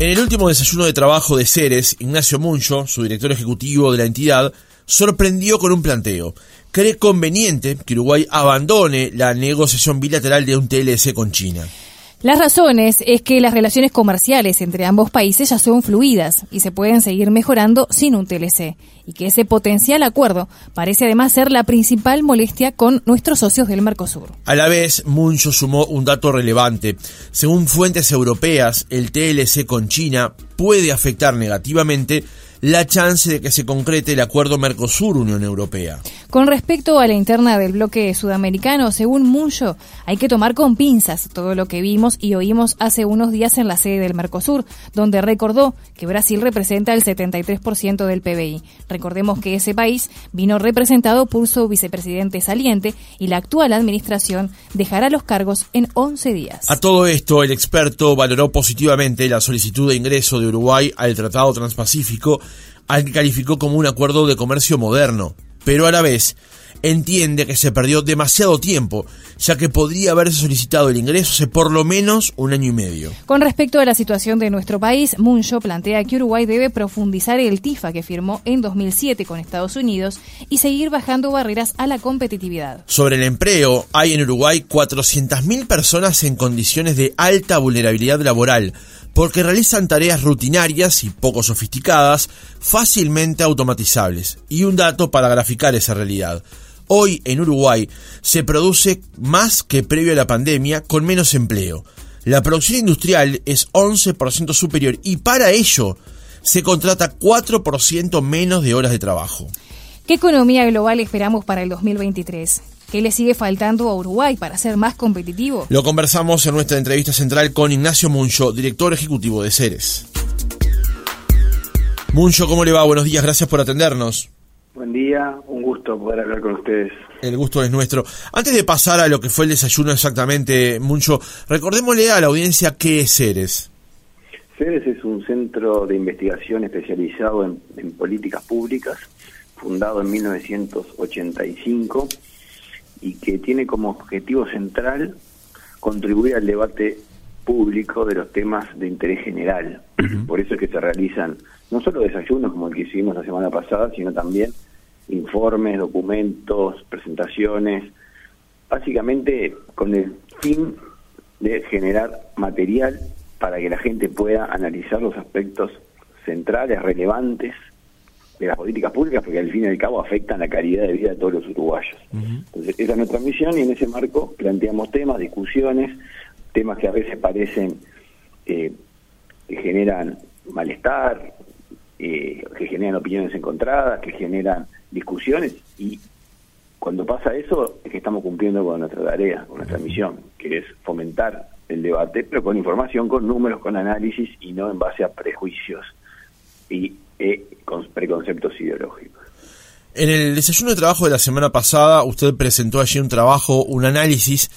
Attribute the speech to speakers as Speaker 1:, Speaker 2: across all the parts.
Speaker 1: En el último desayuno de trabajo de Ceres, Ignacio Muncho, su director ejecutivo de la entidad, sorprendió con un planteo. Cree conveniente que Uruguay abandone la negociación bilateral de un TLC con China.
Speaker 2: Las razones es que las relaciones comerciales entre ambos países ya son fluidas y se pueden seguir mejorando sin un TLC, y que ese potencial acuerdo parece además ser la principal molestia con nuestros socios del Mercosur.
Speaker 1: A la vez, Muncho sumó un dato relevante. Según fuentes europeas, el TLC con China puede afectar negativamente la chance de que se concrete el acuerdo Mercosur-Unión Europea.
Speaker 2: Con respecto a la interna del bloque sudamericano, según Muncho, hay que tomar con pinzas todo lo que vimos y oímos hace unos días en la sede del Mercosur, donde recordó que Brasil representa el 73% del PBI. Recordemos que ese país vino representado por su vicepresidente saliente y la actual administración dejará los cargos en 11 días.
Speaker 1: A todo esto, el experto valoró positivamente la solicitud de ingreso de Uruguay al Tratado Transpacífico al que calificó como un acuerdo de comercio moderno, pero a la vez entiende que se perdió demasiado tiempo, ya que podría haberse solicitado el ingreso hace por lo menos un año y medio.
Speaker 2: Con respecto a la situación de nuestro país, Muncho plantea que Uruguay debe profundizar el TIFA que firmó en 2007 con Estados Unidos y seguir bajando barreras a la competitividad.
Speaker 1: Sobre el empleo, hay en Uruguay 400.000 personas en condiciones de alta vulnerabilidad laboral, porque realizan tareas rutinarias y poco sofisticadas, fácilmente automatizables. Y un dato para graficar esa realidad. Hoy en Uruguay se produce más que previo a la pandemia con menos empleo. La producción industrial es 11% superior y para ello se contrata 4% menos de horas de trabajo.
Speaker 2: ¿Qué economía global esperamos para el 2023? ¿Qué le sigue faltando a Uruguay para ser más competitivo?
Speaker 1: Lo conversamos en nuestra entrevista central con Ignacio Muncho, director ejecutivo de Ceres. Muncho, ¿cómo le va? Buenos días, gracias por atendernos.
Speaker 3: Buen día, un gusto poder hablar con ustedes.
Speaker 1: El gusto es nuestro. Antes de pasar a lo que fue el desayuno exactamente, Muncho, recordémosle a la audiencia qué es Ceres.
Speaker 3: Ceres es un centro de investigación especializado en, en políticas públicas, fundado en 1985 y que tiene como objetivo central contribuir al debate público de los temas de interés general. Por eso es que se realizan no solo desayunos como el que hicimos la semana pasada, sino también informes, documentos, presentaciones, básicamente con el fin de generar material para que la gente pueda analizar los aspectos centrales, relevantes de las políticas públicas, porque al fin y al cabo afectan la calidad de vida de todos los uruguayos. Entonces, esa es nuestra misión y en ese marco planteamos temas, discusiones, temas que a veces parecen eh, que generan malestar, eh, que generan opiniones encontradas, que generan discusiones. Y cuando pasa eso es que estamos cumpliendo con nuestra tarea, con nuestra misión, que es fomentar el debate, pero con información, con números, con análisis y no en base a prejuicios. Y eh, con preconceptos ideológicos.
Speaker 1: En el desayuno de trabajo de la semana pasada, usted presentó allí un trabajo, un análisis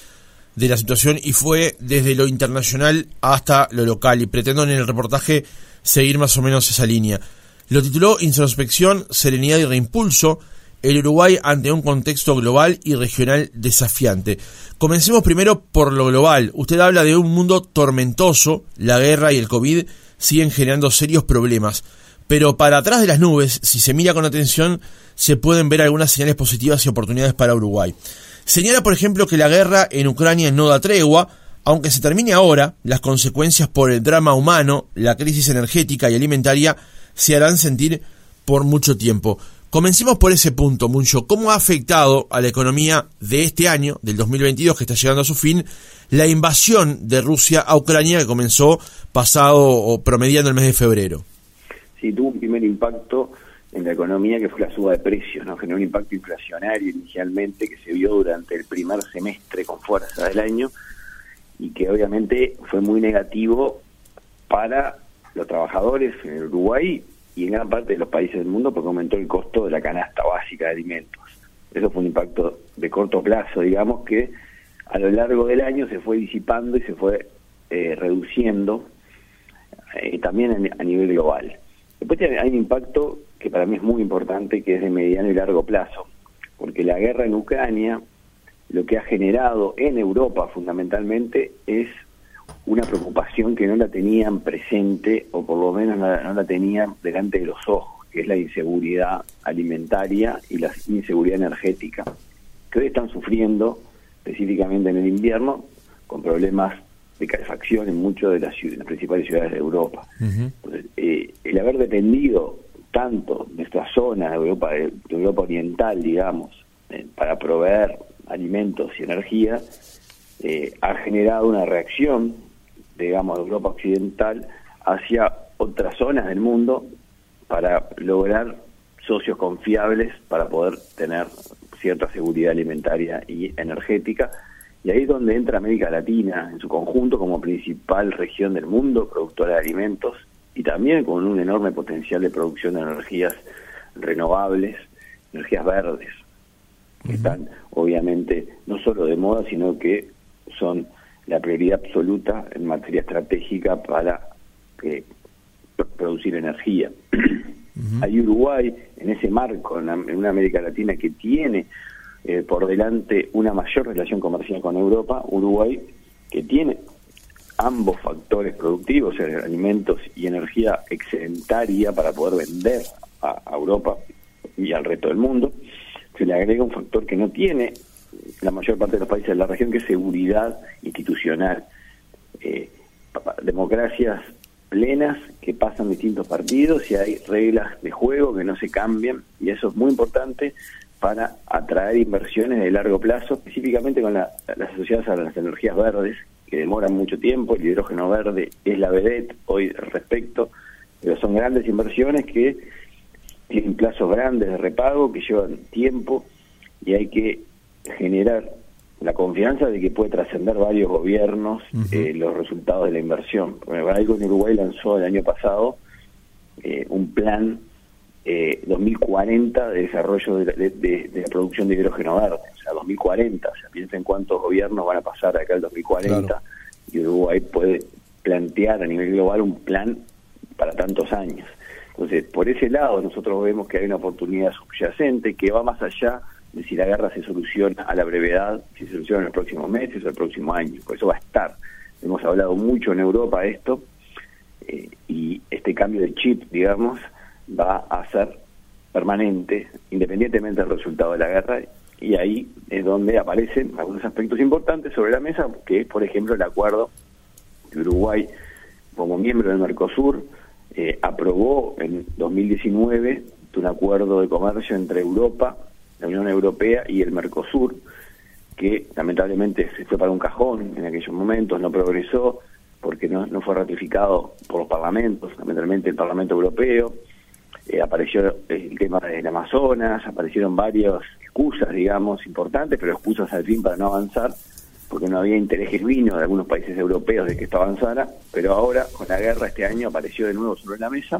Speaker 1: de la situación y fue desde lo internacional hasta lo local y pretendo en el reportaje seguir más o menos esa línea. Lo tituló Introspección, Serenidad y Reimpulso, el Uruguay ante un contexto global y regional desafiante. Comencemos primero por lo global. Usted habla de un mundo tormentoso, la guerra y el COVID siguen generando serios problemas. Pero para atrás de las nubes, si se mira con atención, se pueden ver algunas señales positivas y oportunidades para Uruguay. Señala, por ejemplo, que la guerra en Ucrania no da tregua, aunque se termine ahora, las consecuencias por el drama humano, la crisis energética y alimentaria se harán sentir por mucho tiempo. Comencemos por ese punto, Muncho. ¿Cómo ha afectado a la economía de este año, del 2022, que está llegando a su fin, la invasión de Rusia a Ucrania que comenzó pasado o promediando el mes de febrero?
Speaker 3: Sí, tuvo un primer impacto en la economía que fue la suba de precios, ¿no? Generó un impacto inflacionario inicialmente que se vio durante el primer semestre con fuerza del año y que obviamente fue muy negativo para los trabajadores en el Uruguay y en gran parte de los países del mundo porque aumentó el costo de la canasta básica de alimentos. Eso fue un impacto de corto plazo, digamos, que a lo largo del año se fue disipando y se fue eh, reduciendo eh, también a nivel global. Después hay un impacto que para mí es muy importante, que es de mediano y largo plazo, porque la guerra en Ucrania lo que ha generado en Europa fundamentalmente es una preocupación que no la tenían presente o por lo menos no la tenían delante de los ojos, que es la inseguridad alimentaria y la inseguridad energética, que hoy están sufriendo específicamente en el invierno con problemas de calefacción en muchas de las, principales ciudades de Europa. Eh, el haber dependido tanto de esta zona de Europa, de, Europa Oriental, digamos, eh, para proveer alimentos y energía, eh, ha generado una reacción, digamos, de Europa Occidental hacia otras zonas del mundo para lograr socios confiables para poder tener cierta seguridad alimentaria y energética y ahí es donde entra América Latina en su conjunto como principal región del mundo, productora de alimentos, y también con un enorme potencial de producción de energías renovables, energías verdes, que están obviamente no solo de moda, sino que son la prioridad absoluta en materia estratégica para eh, producir energía. Hay Uruguay en ese marco, en una América Latina que tiene eh, por delante una mayor relación comercial con Europa, Uruguay, que tiene ambos factores productivos, alimentos y energía excedentaria para poder vender a, Europa y al resto del mundo, se le agrega un factor que no tiene la mayor parte de los países de la región, que es seguridad institucional. Eh, democracias plenas que pasan distintos partidos y hay reglas de juego que no se cambian y eso es muy importante para atraer inversiones de largo plazo, específicamente con las asociadas a las energías verdes, que demoran mucho tiempo, el hidrógeno verde es la vedette hoy respecto, pero son grandes inversiones que tienen plazos grandes de repago, que llevan tiempo y hay que generar la confianza de que puede trascender varios gobiernos eh, los resultados de la inversión. Algo en Uruguay lanzó el año pasado eh, un plan eh, 2040 de desarrollo de, la producción de hidrógeno verde, o sea, 2040, o sea, piensen cuántos gobiernos van a pasar acá el 2040 y Uruguay puede plantear a nivel global un plan para tantos años. Entonces, por ese lado nosotros vemos que hay una oportunidad subyacente que va más allá de si la guerra se soluciona a la brevedad, si se soluciona en los próximos meses o el próximo año, por eso va a estar. Hemos hablado mucho en Europa esto, eh, y este cambio de chip, digamos, va a ser permanente, independientemente del resultado de la guerra, y ahí es donde aparecen algunos aspectos importantes sobre la mesa, que es, por ejemplo, el acuerdo que Uruguay, como miembro del Mercosur, eh, aprobó en 2019 un acuerdo de comercio entre Europa, la Unión Europea y el Mercosur, que lamentablemente se fue para un cajón en aquellos momentos, no progresó porque no, no fue ratificado por los parlamentos, lamentablemente el Parlamento Europeo, eh, apareció el tema del Amazonas, aparecieron varias excusas, digamos, importantes, pero excusas al fin para no avanzar, porque no había interés genuino de algunos países europeos de que esto avanzara, pero ahora, con la guerra este año, apareció de nuevo sobre la mesa,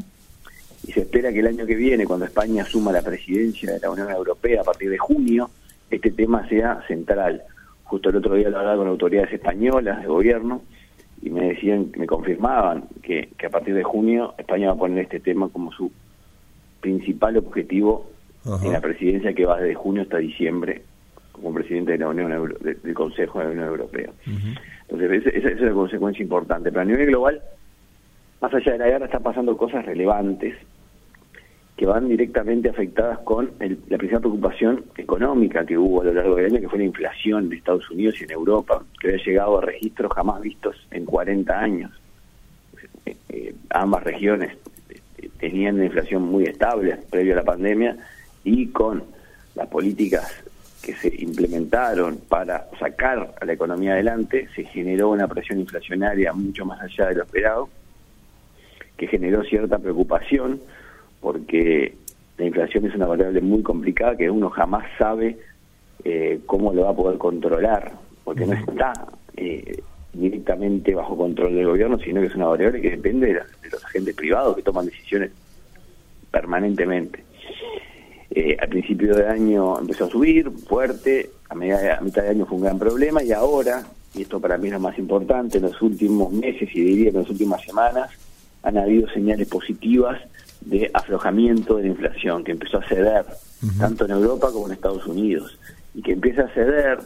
Speaker 3: y se espera que el año que viene, cuando España asuma la presidencia de la Unión Europea a partir de junio, este tema sea central. Justo el otro día lo hablaba con autoridades españolas de gobierno, y me decían, me confirmaban que, que a partir de junio España va a poner este tema como su principal objetivo en la presidencia que va desde junio hasta diciembre como presidente de la Unión del Consejo de la Unión Europea. Entonces, esa, es una consecuencia importante. Pero a nivel global, más allá de la guerra, están pasando cosas relevantes que van directamente afectadas con la principal preocupación económica que hubo a lo largo del año, que fue la inflación en Estados Unidos y en Europa, que había llegado a registros jamás vistos en 40 años. Eh, eh, ambas regiones tenían una inflación muy estable previo a la pandemia y con las políticas que se implementaron para sacar a la economía adelante, se generó una presión inflacionaria mucho más allá de lo esperado, que generó cierta preocupación porque la inflación es una variable muy complicada que uno jamás sabe eh, cómo lo va a poder controlar, porque no está eh, directamente bajo control del gobierno, sino que es una variable que depende de, los agentes privados que toman decisiones permanentemente. Eh, al principio de año empezó a subir fuerte, a, media, a mitad de año fue un gran problema y ahora, y esto para mí es lo más importante, en los últimos meses y diría en las últimas semanas, han habido señales positivas de aflojamiento de la inflación, que empezó a ceder, tanto en Europa como en Estados Unidos, y que empieza a ceder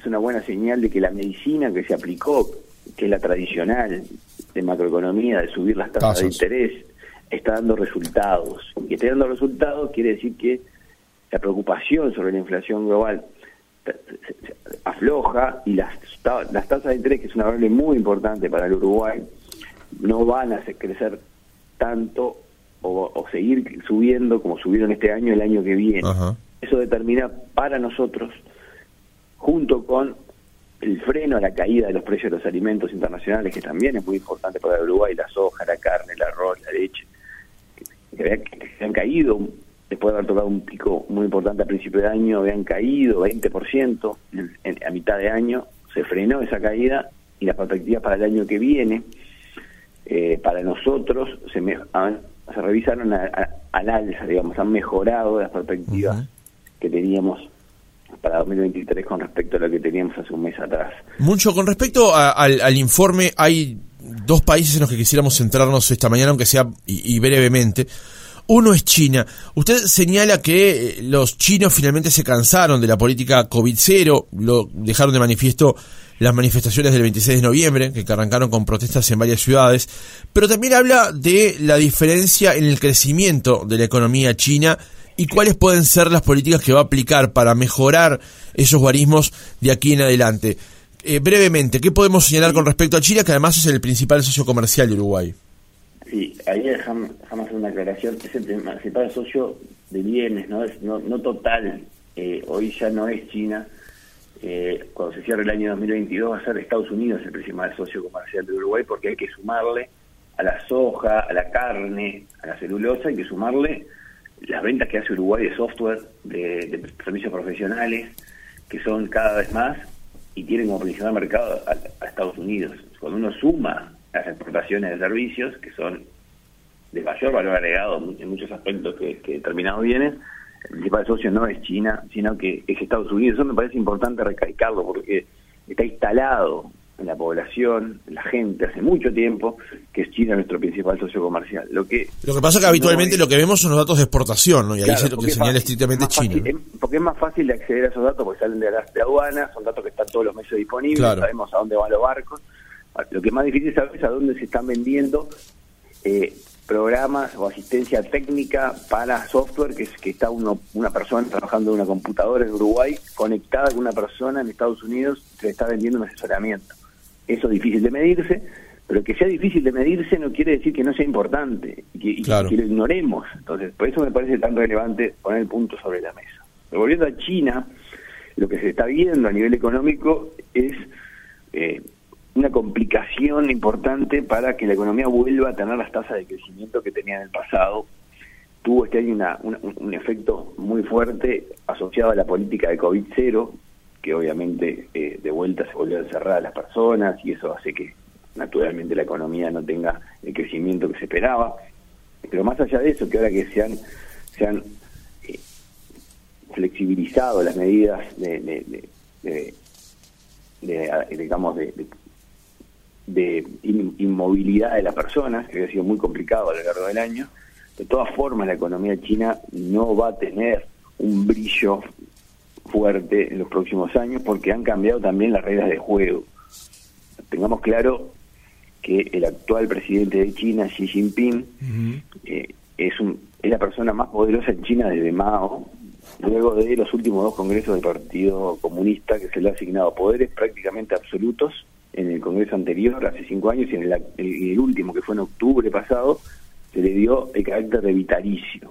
Speaker 3: es una buena señal de que la medicina que se aplicó que es la tradicional de macroeconomía, de subir las tasas de interés, está dando resultados. Y que esté dando resultados quiere decir que la preocupación sobre la inflación global afloja y las, las tasas de interés, que es una variable muy importante para el Uruguay, no van a crecer tanto o, seguir subiendo como subieron este año el año que viene. Eso determina para nosotros, junto con el freno a la caída de los precios de los alimentos internacionales, que también es muy importante para el Uruguay, la soja, la carne, el arroz, la leche, que, se han caído después de haber tocado un pico muy importante a principio de año, habían caído 20% a mitad de año, se frenó esa caída y las perspectivas para el año que viene, eh, para nosotros, se, se revisaron al alza, digamos, han mejorado las perspectivas que teníamos para 2023 con respecto a lo que teníamos hace un mes atrás.
Speaker 1: Mucho, con respecto al, informe, hay dos países en los que quisiéramos centrarnos esta mañana, aunque sea y brevemente. Uno es China. Usted señala que eh, los chinos finalmente se cansaron de la política COVID-0, lo dejaron de manifiesto las manifestaciones del 26 de noviembre, que arrancaron con protestas en varias ciudades, pero también habla de la diferencia en el crecimiento de la economía china y cuáles pueden ser las políticas que va a aplicar para mejorar esos guarismos de aquí en adelante. Eh, brevemente, ¿qué podemos señalar con respecto a China, que además es el principal socio comercial de Uruguay?
Speaker 3: Sí, ahí dejamos, una aclaración. Es el principal socio de bienes, no es no, no total. Eh, hoy ya no es China. Eh, cuando se cierre el año 2022 va a ser Estados Unidos el principal socio comercial de Uruguay porque hay que sumarle a la soja, a la carne, a la celulosa, hay que sumarle las ventas que hace Uruguay de software, de, servicios profesionales, que son cada vez más y tienen como principal mercado a Estados Unidos. Cuando uno suma las exportaciones de servicios, que son de mayor valor agregado en muchos aspectos que, que determinados bienes, el principal socio no es China, sino que es Estados Unidos. Eso me parece importante recalcarlo porque está instalado en la población, en la gente, hace mucho tiempo, que es China nuestro principal socio comercial. Lo que
Speaker 1: lo que pasa es que habitualmente lo que vemos son los datos de exportación, ¿no? y ahí es lo que señala estrictamente China.
Speaker 3: porque es más fácil de acceder a esos datos porque salen de las de aduanas, son datos que están todos los meses disponibles, sabemos a dónde van los barcos lo que es más difícil saber es a dónde se están vendiendo eh, programas o asistencia técnica para software, que es que está uno, una persona trabajando en una computadora en Uruguay conectada con una persona en Estados Unidos que le está vendiendo un asesoramiento. Eso es difícil de medirse, pero que sea difícil de medirse no quiere decir que no sea importante y que, lo ignoremos. Entonces, por eso me parece tan relevante poner el punto sobre la mesa. Pero volviendo a China, lo que se está viendo a nivel económico es eh, una complicación importante para que la economía vuelva a tener las tasas de crecimiento que tenía en el pasado. Tuvo este año un, efecto muy fuerte asociado a la política de COVID-0, que obviamente eh, de vuelta se volvió a encerrar a las personas y eso hace que naturalmente la economía no tenga el crecimiento que se esperaba. Pero más allá de eso, que ahora que se han, se han eh, flexibilizado las medidas de, digamos, de inmovilidad de las personas, que había sido muy complicado a lo largo del año. De todas formas, la economía china no va a tener un brillo fuerte en los próximos años porque han cambiado también las reglas de juego. Tengamos claro que el actual presidente de China, Xi Jinping, eh, es, un, es la persona más poderosa en China desde Mao, luego de los últimos dos congresos del Partido Comunista que se le ha asignado poderes prácticamente absolutos en el Congreso anterior, hace cinco años, y en el, último, que fue en octubre pasado, se le dio el carácter de vitalicio.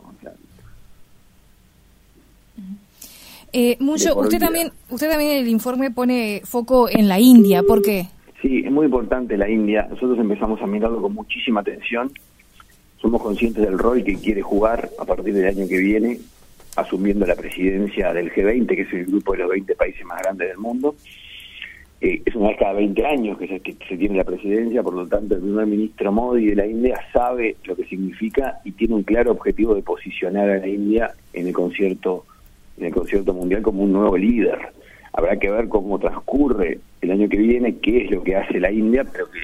Speaker 2: Eh, mucho, usted también, usted también en el informe pone foco en la India, ¿por qué?
Speaker 3: Sí, es muy importante la India. Nosotros empezamos a mirarlo con muchísima atención. Somos conscientes del rol que quiere jugar a partir del año que viene, asumiendo la presidencia del G20, que es el grupo de los 20 países más grandes del mundo. Eh, es una vez cada 20 años que se, que se tiene la presidencia, por lo tanto el primer ministro Modi de la India sabe lo que significa y tiene un claro objetivo de posicionar a la India en el concierto en el concierto mundial como un nuevo líder. Habrá que ver cómo transcurre el año que viene, qué es lo que hace la India, pero que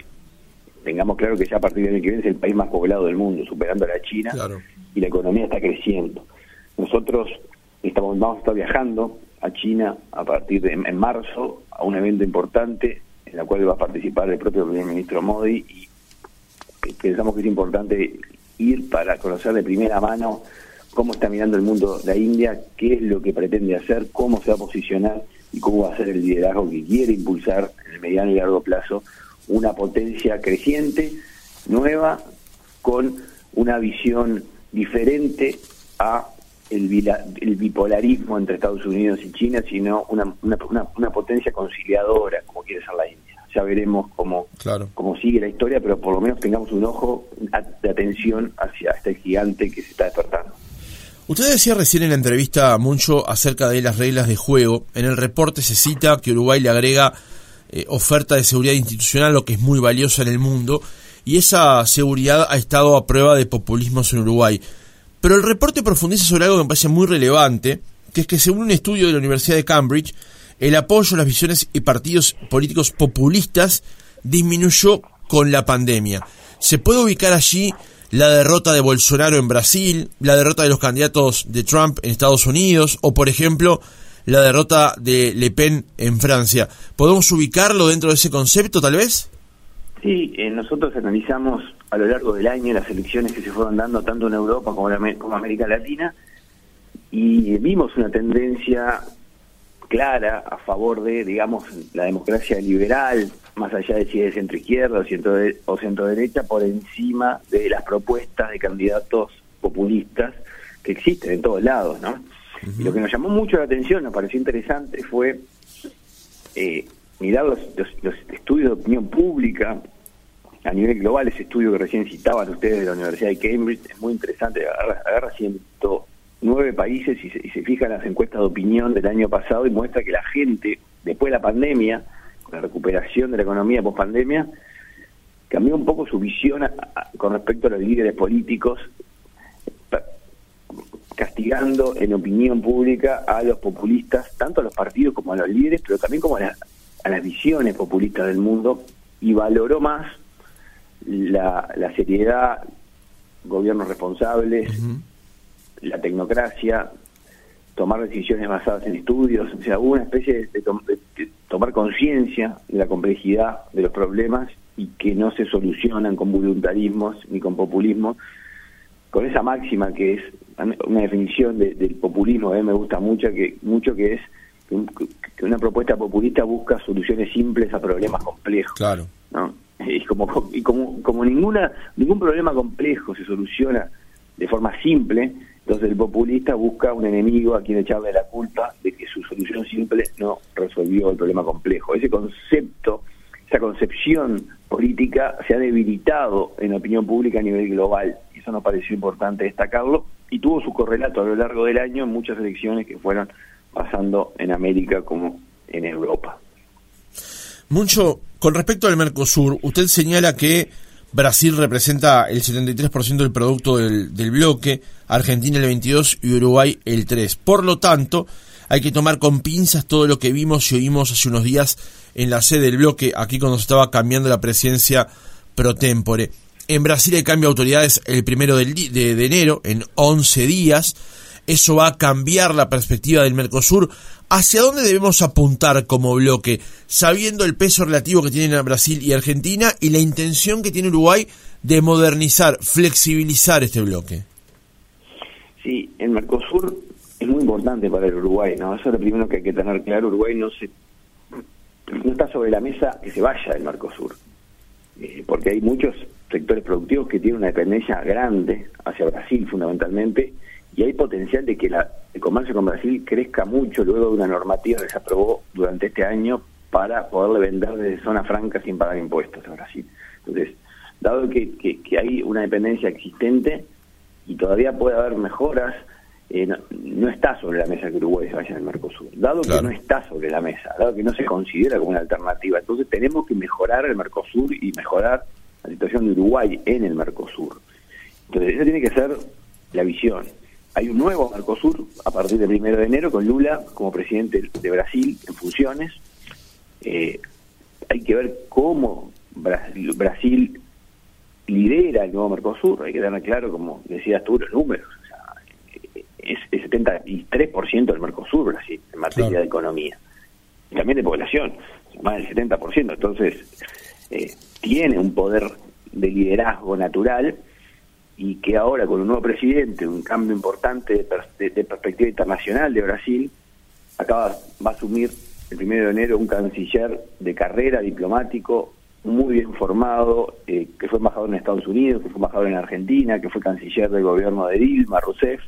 Speaker 3: tengamos claro que ya a partir del año que viene es el país más poblado del mundo, superando a la China, y la economía está creciendo. Nosotros estamos, vamos a estar viajando a China a partir de en marzo a un evento importante en la cual va a participar el propio primer ministro Modi y pensamos que es importante ir para conocer de primera mano cómo está mirando el mundo la India, qué es lo que pretende hacer, cómo se va a posicionar y cómo va a ser el liderazgo que quiere impulsar en el mediano y largo plazo una potencia creciente, nueva, con una visión diferente a el, bipolarismo entre Estados Unidos y China, sino una, una potencia conciliadora, como quiere ser la India ya veremos cómo, cómo sigue la historia, pero por lo menos tengamos un ojo de atención hacia este gigante que se está despertando.
Speaker 1: Usted decía recién en la entrevista mucho acerca de las reglas de juego. En el reporte se cita que Uruguay le agrega eh, oferta de seguridad institucional, lo que es muy valioso en el mundo, y esa seguridad ha estado a prueba de populismos en Uruguay. Pero el reporte profundiza sobre algo que me parece muy relevante, que es que según un estudio de la Universidad de Cambridge, el apoyo a las visiones y partidos políticos populistas disminuyó con la pandemia. ¿Se puede ubicar allí la derrota de Bolsonaro en Brasil, la derrota de los candidatos de Trump en Estados Unidos o, por ejemplo, la derrota de Le Pen en Francia? ¿Podemos ubicarlo dentro de ese concepto, tal vez?
Speaker 3: Sí, eh, nosotros analizamos a lo largo del año las elecciones que se fueron dando tanto en Europa como en América Latina y vimos una tendencia clara a favor de, digamos, la democracia liberal, más allá de si es centro izquierda o centro, o centro derecha, por encima de las propuestas de candidatos populistas que existen en todos lados, ¿no? lo que nos llamó mucho la atención, nos pareció interesante, fue eh, mirar los, estudios de opinión pública a nivel global, ese estudio que recién citaban ustedes de la Universidad de Cambridge, es muy interesante, agarra, agarra ciento, nueve países y se, y se fijan las encuestas de opinión del año pasado y muestra que la gente, después de la pandemia, con la recuperación de la economía post pandemia, cambió un poco su visión con respecto a los líderes políticos, castigando en opinión pública a los populistas, tanto a los partidos como a los líderes, pero también como a, las visiones populistas del mundo, y valoró más la, seriedad, gobiernos responsables, la tecnocracia, tomar decisiones basadas en estudios, o sea, hubo una especie de, tomar conciencia de la complejidad de los problemas y que no se solucionan con voluntarismos ni con populismo, con esa máxima que es una definición del populismo, a mí me gusta mucho que, mucho que es que una propuesta populista busca soluciones simples a problemas complejos.
Speaker 1: Claro.
Speaker 3: ¿no? Y como, y como, como ninguna, ningún problema complejo se soluciona de forma simple, entonces el populista busca un enemigo a quien echarle la culpa de que su solución simple no resolvió el problema complejo. Ese concepto, esa concepción política se ha debilitado en opinión pública a nivel global. Y eso nos pareció importante destacarlo y tuvo su correlato a lo largo del año en muchas elecciones que fueron pasando en América como en Europa.
Speaker 1: Mucho, con respecto al Mercosur, usted señala que Brasil representa el 73% del producto del, bloque, Argentina el 22% y Uruguay el 3%. Por lo tanto, hay que tomar con pinzas todo lo que vimos y oímos hace unos días en la sede del bloque, aquí cuando se estaba cambiando la presidencia pro tempore. En Brasil hay cambio de autoridades el primero de, de enero, en 11 días. Eso va a cambiar la perspectiva del Mercosur ¿Hacia dónde debemos apuntar como bloque, sabiendo el peso relativo que tienen Brasil y Argentina y la intención que tiene Uruguay de modernizar, flexibilizar este bloque?
Speaker 3: Sí, el Mercosur es muy importante para el Uruguay, ¿no? Eso es lo primero que hay que tener claro. Uruguay no se no está sobre la mesa que se vaya el Mercosur, eh, porque hay muchos sectores productivos que tienen una dependencia grande hacia Brasil fundamentalmente y hay potencial de que la, el comercio con Brasil crezca mucho luego de una normativa que se aprobó durante este año para poderle vender desde zona franca sin pagar impuestos a Brasil. Entonces, dado que, que, hay una dependencia existente y todavía puede haber mejoras, eh, no, está sobre la mesa que Uruguay se vaya al Mercosur. Dado que no está sobre la mesa, dado que no se considera como una alternativa, entonces tenemos que mejorar el Mercosur y mejorar la situación de Uruguay en el Mercosur. Entonces, esa tiene que ser la visión. Hay un nuevo Mercosur a partir del primero de enero con Lula como presidente de Brasil en funciones. Eh, hay que ver cómo Brasil, lidera el nuevo Mercosur. Hay que tener claro, como decías tú, los números. es el 73% del Mercosur Brasil en materia de economía. también de población, más del 70%. Entonces, eh, tiene un poder de liderazgo y que ahora con un nuevo presidente, un cambio importante de, perspectiva internacional de Brasil, acaba va a asumir el primero de enero un canciller de carrera diplomático muy bien formado, eh, que fue embajador en Estados Unidos, que fue embajador en Argentina, que fue canciller del gobierno de Dilma Rousseff,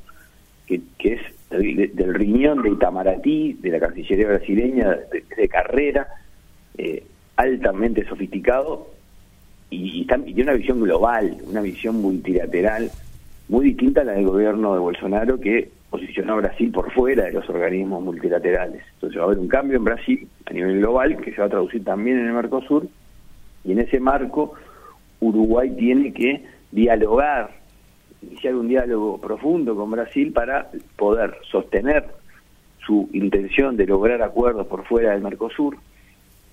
Speaker 3: que, que es del riñón de Itamaraty, de la Cancillería brasileña, de, carrera, eh, altamente sofisticado y, tiene una visión global, una visión multilateral muy distinta a la del gobierno de Bolsonaro que posicionó a Brasil por fuera de los organismos multilaterales. Entonces va a haber un cambio en Brasil a nivel global que se va a traducir también en el Mercosur y en ese marco Uruguay tiene que dialogar, iniciar un diálogo profundo con Brasil para poder sostener su intención de lograr acuerdos por fuera del Mercosur,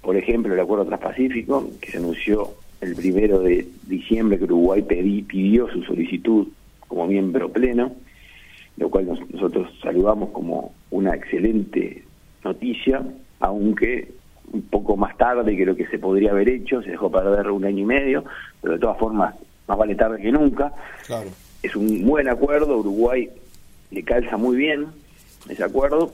Speaker 3: por ejemplo el acuerdo transpacífico que se anunció el primero de diciembre que Uruguay pidió su solicitud como miembro pleno, lo cual nosotros saludamos como una excelente noticia, aunque un poco más tarde que lo que se podría haber hecho, se dejó perder un año y medio, pero de todas formas, más vale tarde que nunca. Es un buen acuerdo, Uruguay le calza muy bien ese acuerdo,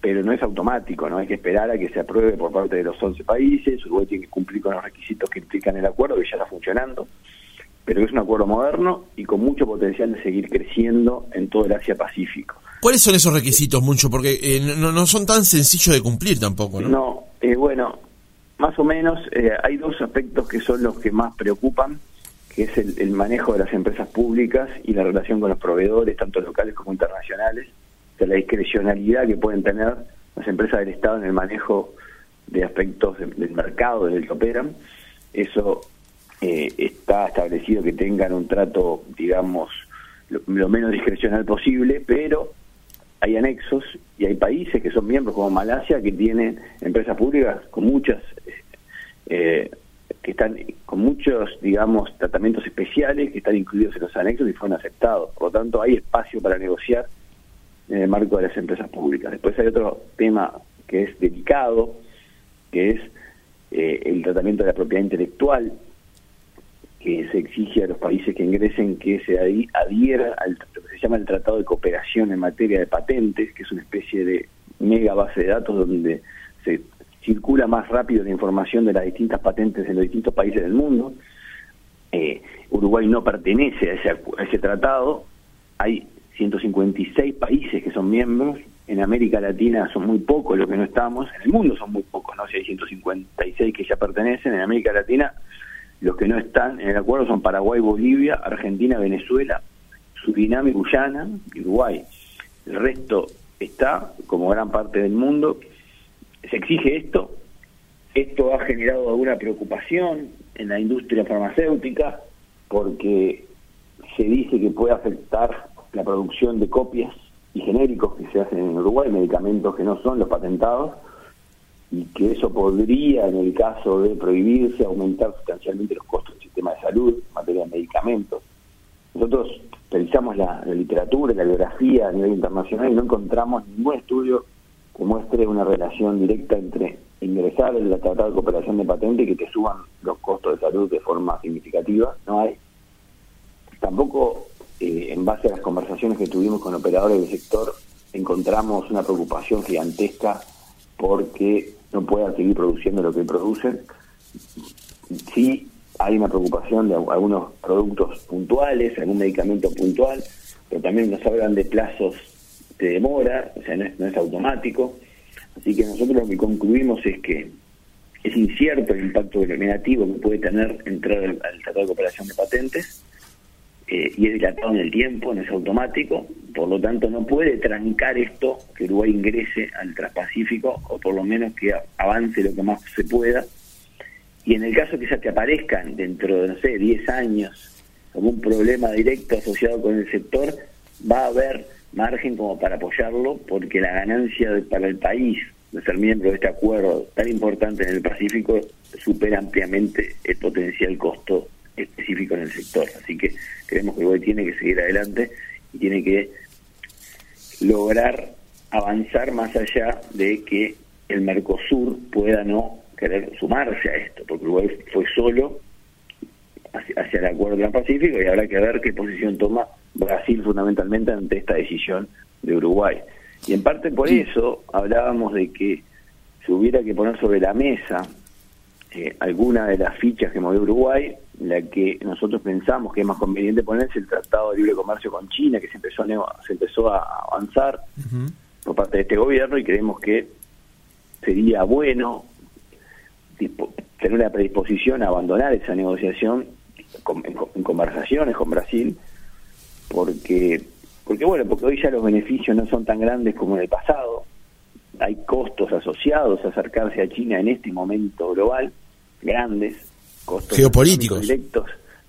Speaker 3: pero no es automático, no hay que esperar a que se apruebe por parte de los 11 países, Uruguay tiene que cumplir con los requisitos que implican el acuerdo, que ya está funcionando, pero es un acuerdo moderno y con mucho potencial de seguir creciendo en todo el Asia-Pacífico.
Speaker 1: ¿Cuáles son esos requisitos, mucho? Porque eh, no, no, son tan sencillos de cumplir tampoco, ¿no?
Speaker 3: No, eh, bueno, más o menos eh, hay dos aspectos que son los que más preocupan, que es el, el manejo de las empresas públicas y la relación con los proveedores, tanto locales como internacionales de la discrecionalidad que pueden tener las empresas del Estado en el manejo de aspectos del mercado en el que operan. Eso eh, está establecido que tengan un trato, digamos, lo, menos discrecional posible, pero hay anexos y hay países que son miembros como Malasia que tienen empresas públicas con muchas eh, que están con muchos digamos tratamientos especiales que están incluidos en los anexos y fueron aceptados por lo tanto hay espacio para negociar en el marco de las empresas públicas. Después hay otro tema que es delicado, que es eh, el tratamiento de la propiedad intelectual, que se exige a los países que ingresen que se adhiera al que se llama el Tratado de Cooperación en materia de patentes, que es una especie de mega base de datos donde se circula más rápido la información de las distintas patentes en los distintos países del mundo. Eh, Uruguay no pertenece a ese, a ese tratado. Hay 156 países que son miembros, en América Latina son muy pocos los que no estamos, en el mundo son muy pocos, ¿no? Si hay 156 que ya pertenecen, en América Latina los que no están en el acuerdo son Paraguay, Bolivia, Argentina, Venezuela, Surinam y Guyana Uruguay. El resto está, como gran parte del mundo. Se exige esto. Esto ha generado alguna preocupación en la industria farmacéutica porque se dice que puede afectar la producción de copias y genéricos que se hacen en Uruguay, medicamentos que no son los patentados, y que eso podría, en el caso de prohibirse, aumentar sustancialmente los costos del sistema de salud en materia de medicamentos. Nosotros realizamos la, literatura, la biografía a nivel internacional y no encontramos ningún estudio que muestre una relación directa entre ingresar en el Tratado de Cooperación de Patente y que te suban los costos de salud de forma significativa. No hay. Tampoco eh, en base a las conversaciones que tuvimos con operadores del sector, encontramos una preocupación gigantesca porque no puedan seguir produciendo lo que producen. Sí hay una preocupación de algunos productos puntuales, algún medicamento puntual, pero también nos hablan de plazos de demora, o sea, no es, automático. Así que nosotros lo que concluimos es que es incierto el impacto negativo que puede tener entrar al Tratado de Cooperación de Patentes eh, y es dilatado en el tiempo, no es automático, por lo tanto no puede trancar esto que Uruguay ingrese al Transpacífico o por lo menos que avance lo que más se pueda. Y en el caso que ya te aparezcan dentro de, no sé, 10 años un problema directo asociado con el sector, va a haber margen como para apoyarlo porque la ganancia para el país de ser miembro de este acuerdo tan importante en el Pacífico supera ampliamente el potencial costo específico en el sector. Así que creemos que Uruguay tiene que seguir adelante y tiene que lograr avanzar más allá de que el Mercosur pueda no querer sumarse a esto, porque Uruguay fue solo hacia, el acuerdo Pacífico y habrá que ver qué posición toma Brasil fundamentalmente ante esta decisión de Uruguay. Y en parte por eso hablábamos de que se hubiera que poner sobre la mesa eh, alguna de las fichas que movió Uruguay, la que nosotros pensamos que es más conveniente ponerse el Tratado de Libre Comercio con China, que se empezó a, se empezó a avanzar por parte de este gobierno y creemos que sería bueno tener una predisposición a abandonar esa negociación en, conversaciones con Brasil, porque, porque bueno, porque hoy ya los beneficios no son tan grandes como en el pasado, hay costos asociados a acercarse a China en este momento global, grandes, costos
Speaker 1: geopolíticos.
Speaker 3: Directos,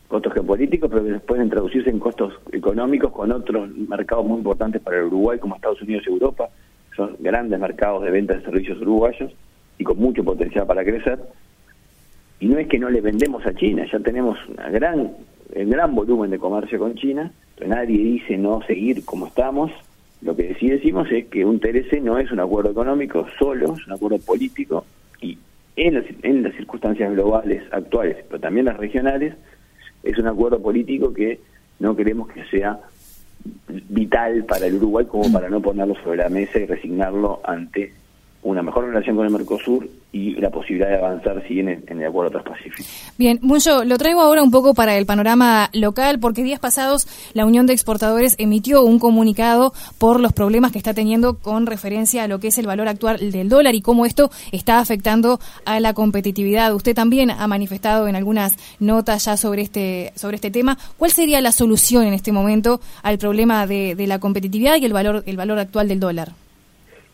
Speaker 3: costos geopolíticos, pero que pueden traducirse en costos económicos con otros mercados muy importantes para el Uruguay, como Estados Unidos y Europa. Son grandes mercados de venta de servicios uruguayos y con mucho potencial para crecer. Y no es que no le vendemos a China, ya tenemos una gran, un gran volumen de comercio con China, pero nadie dice no seguir como estamos. Lo que sí decimos es que un TLC no es un acuerdo económico solo, es un acuerdo político en las, en las circunstancias globales actuales, pero también las regionales, es un acuerdo político que no queremos que sea vital para el Uruguay como para no ponerlo sobre la mesa y resignarlo ante una mejor relación con el Mercosur y la posibilidad de avanzar si en el acuerdo transpacífico.
Speaker 2: Bien, mucho lo traigo ahora un poco para el panorama local, porque días pasados la Unión de Exportadores emitió un comunicado por los problemas que está teniendo con referencia a lo que es el valor actual del dólar y cómo esto está afectando a la competitividad. Usted también ha manifestado en algunas notas ya sobre este, sobre este tema. ¿Cuál sería la solución en este momento al problema de, de la competitividad y el valor, el valor actual del dólar?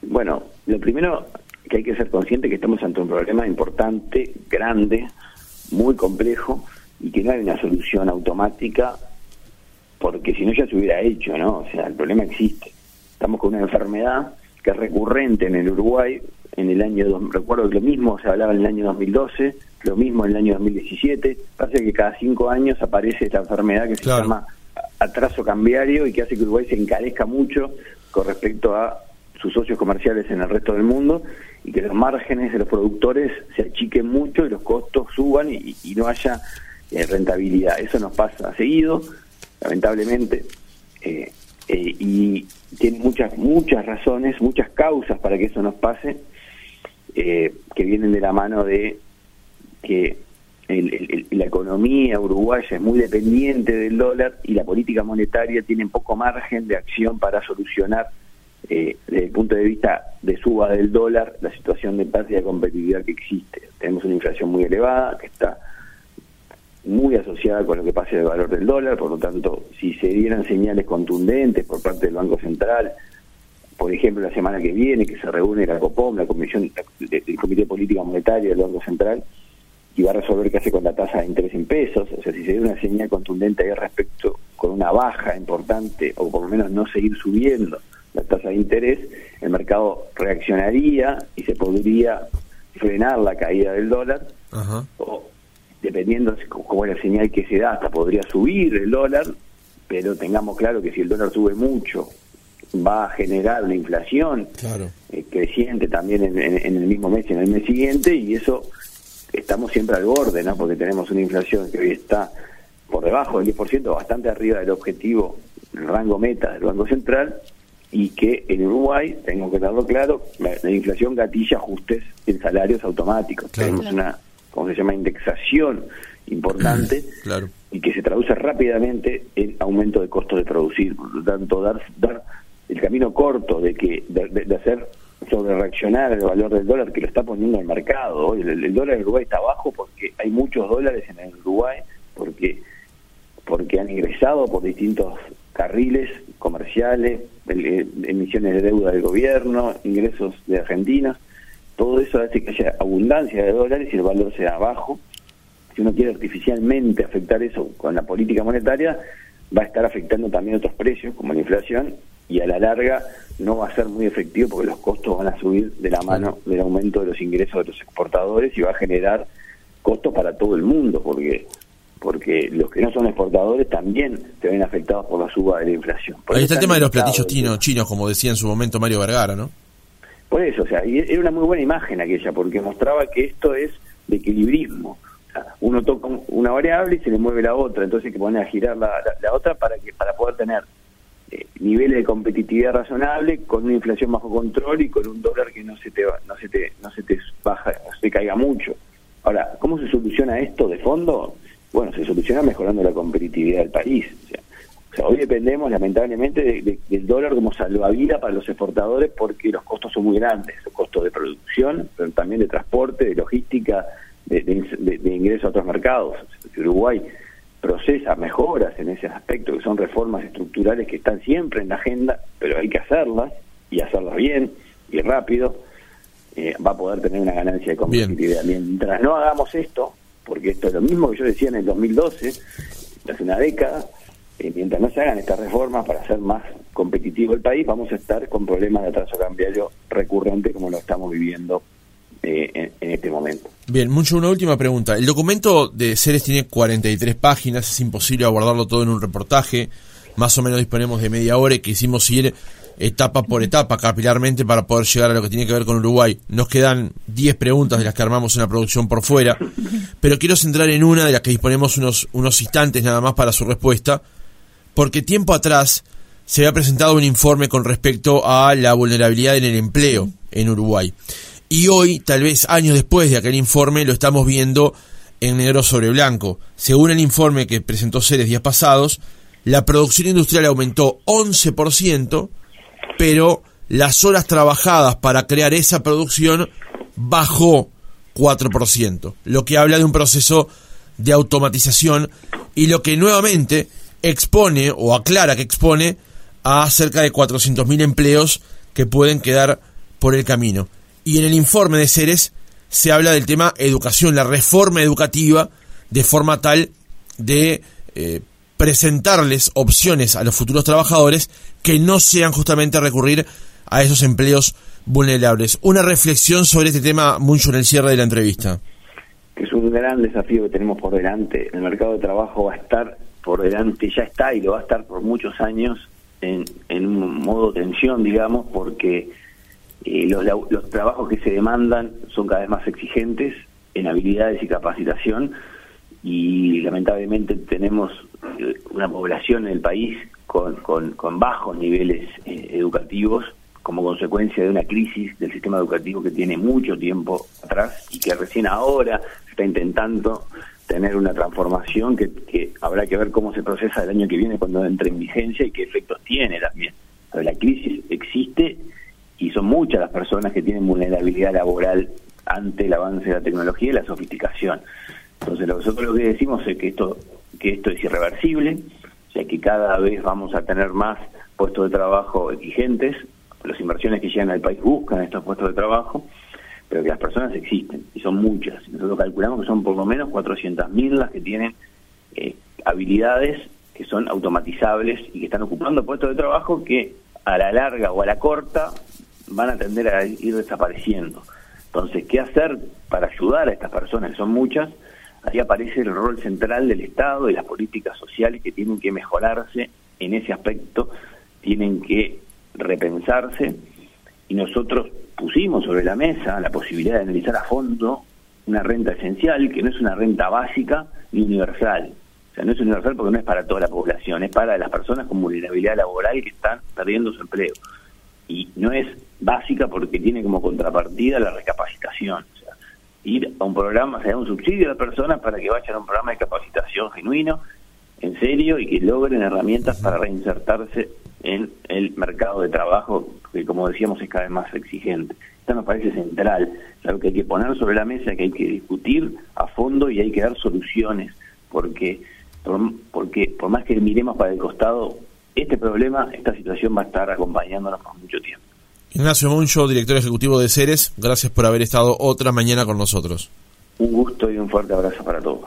Speaker 3: Bueno, lo primero que hay que ser consciente que estamos ante un problema importante, grande, muy complejo y que no hay una solución automática porque si no ya se hubiera hecho, ¿no? O sea, el problema existe. Estamos con una enfermedad que es recurrente en el Uruguay en el año, recuerdo que lo mismo se hablaba en el año 2012, lo mismo en el año 2017, parece que cada cinco años aparece esta enfermedad que se llama atraso cambiario y que hace que Uruguay se encarezca mucho con respecto a sus socios comerciales en el resto del mundo y que los márgenes de los productores se achiquen mucho y los costos suban y, no haya eh, rentabilidad. Eso nos pasa seguido, lamentablemente, eh, eh, y tiene muchas, muchas razones, muchas causas para que eso nos pase, que vienen de la mano de que la economía uruguaya es muy dependiente del dólar y la política monetaria tiene poco margen de acción para solucionar eh, desde el punto de vista de suba del dólar, la situación de pérdida de competitividad que existe. Tenemos una inflación muy elevada que está muy asociada con lo que pasa el valor del dólar, por lo tanto, si se dieran señales contundentes por parte del Banco Central, por ejemplo, la semana que viene, que se reúne la COPOM, la Comisión, el Comité Política Monetaria del Banco Central, y va a resolver qué hace con la tasa de interés en pesos, o sea, si se diera una señal contundente ahí respecto con una baja importante, o por lo menos no seguir subiendo, la tasa de interés, el mercado reaccionaría y se podría frenar la caída del dólar, o dependiendo de cómo es la señal que se da, hasta podría subir el dólar, pero tengamos claro que si el dólar sube mucho, va a generar una inflación eh, creciente también en, el mismo mes y en el mes siguiente, y eso estamos siempre al borde, ¿no? porque tenemos una inflación que hoy está por debajo del 10%, bastante arriba del objetivo, el rango meta del Banco Central, y que en Uruguay, tengo que darlo claro, la, inflación gatilla ajustes en salarios automáticos. Tenemos una, como se llama?, indexación importante y que se traduce rápidamente en aumento de costos de producir. Por lo tanto, dar, dar el camino corto de que de, hacer sobre reaccionar el valor del dólar que lo está poniendo el mercado. El, el, dólar en Uruguay está bajo porque hay muchos dólares en el Uruguay, porque porque han ingresado por distintos carriles comerciales, eh, emisiones de deuda del gobierno, ingresos de Argentina, todo eso hace que haya abundancia de dólares y el valor sea bajo. Si uno quiere artificialmente afectar eso con la política monetaria, va a estar afectando también otros precios, como la inflación, y a la larga no va a ser muy efectivo porque los costos van a subir de la mano del aumento de los ingresos de los exportadores y va a generar costos para todo el mundo, porque porque los que no son exportadores también se ven afectados por la suba de la inflación.
Speaker 1: Ahí está el tema de los platillos chinos, chinos, como decía en su momento Mario Vergara, ¿no?
Speaker 3: por eso, o sea, era una muy buena imagen aquella, porque mostraba que esto es de equilibrismo. uno toca una variable y se le mueve la otra, entonces hay que poner a girar la, otra para que para poder tener eh, niveles de competitividad razonable con una inflación bajo control y con un dólar que no se te no se te no se te baja, no se te caiga mucho. Ahora, ¿cómo se soluciona esto de fondo? Bueno, se soluciona mejorando la competitividad del país. O sea, hoy dependemos lamentablemente del dólar como salvavidas para los exportadores porque los costos son muy grandes, los costos de producción, pero también de transporte, de logística, de, ingreso a otros mercados. Uruguay procesa mejoras en ese aspecto, que son reformas estructurales que están siempre en la agenda, pero hay que hacerlas y hacerlas bien y rápido, eh, va a poder tener una ganancia de competitividad. Mientras no hagamos esto, porque esto es lo mismo que yo decía en el 2012, hace una década, eh, mientras no se hagan estas reformas para hacer más competitivo el país, vamos a estar con problemas de atraso cambiario recurrente como lo estamos viviendo eh, en, este momento.
Speaker 1: Bien, mucho una última pregunta. El documento de Ceres tiene 43 páginas, es imposible abordarlo todo en un reportaje. Más o menos disponemos de media hora y quisimos ir etapa por etapa, capilarmente, para poder llegar a lo que tiene que ver con Uruguay. Nos quedan 10 preguntas de las que armamos en la producción por fuera, pero quiero centrar en una de las que disponemos unos, unos instantes nada más para su respuesta, porque tiempo atrás se había presentado un informe con respecto a la vulnerabilidad en el empleo en Uruguay. Y hoy, tal vez años después de aquel informe, lo estamos viendo en negro sobre blanco. Según el informe que presentó Ceres días pasados, la producción industrial aumentó 11%, pero las horas trabajadas para crear esa producción bajó 4%, lo que habla de un proceso de automatización y lo que nuevamente expone o aclara que expone a cerca de 400.000 empleos que pueden quedar por el camino. Y en el informe de Ceres se habla del tema educación, la reforma educativa, de forma tal de eh, presentarles opciones a los futuros trabajadores que no sean justamente recurrir a esos empleos vulnerables. Una reflexión sobre este tema, mucho en el cierre de la entrevista.
Speaker 3: Es un gran desafío que tenemos por delante. El mercado de trabajo va a estar por delante ya está y lo va a estar por muchos años en, un modo tensión, digamos, porque eh, los, los trabajos que se demandan son cada vez más exigentes en habilidades y capacitación y lamentablemente tenemos eh, una población en el país con, con, bajos niveles eh, educativos como consecuencia de una crisis del sistema educativo que tiene mucho tiempo atrás y que recién ahora está intentando tener una transformación que, habrá que ver cómo se procesa el año que viene cuando entre en vigencia y qué efectos tiene también. la crisis existe y son muchas las personas que tienen vulnerabilidad laboral ante el avance de la tecnología y la sofisticación. Entonces nosotros lo que decimos es que esto que esto es irreversible, o sea que cada vez vamos a tener más puestos de trabajo exigentes, las inversiones que llegan al país buscan estos puestos de trabajo pero que las personas existen y son muchas. Nosotros calculamos que son por lo menos 400.000 las que tienen eh, habilidades que son automatizables y que están ocupando puestos de trabajo que a la larga o a la corta van a tender a ir desapareciendo. Entonces, ¿qué hacer para ayudar a estas personas, que son muchas? Ahí aparece el rol central del Estado y las políticas sociales que tienen que mejorarse en ese aspecto, tienen que repensarse y nosotros pusimos sobre la mesa la posibilidad de analizar a fondo una renta esencial, que no es una renta básica ni universal. O sea, no es universal porque no es para toda la población, es para las personas con vulnerabilidad laboral que están perdiendo su empleo. Y no es básica porque tiene como contrapartida la recapacitación. Ir a un programa, o sea, un subsidio a las personas para que vayan a un programa de capacitación genuino, en serio, y que logren herramientas para reinsertarse en el mercado de trabajo, que como decíamos es cada vez más exigente. Esto nos parece central, algo que hay que poner sobre la mesa, que hay que discutir a fondo y hay que dar soluciones, porque por, porque por más que miremos para el costado, este problema, esta situación va a estar acompañándonos por mucho tiempo.
Speaker 1: Ignacio Moncho, director ejecutivo de Ceres, gracias por haber estado otra mañana con nosotros.
Speaker 3: Un gusto y un fuerte abrazo para todos.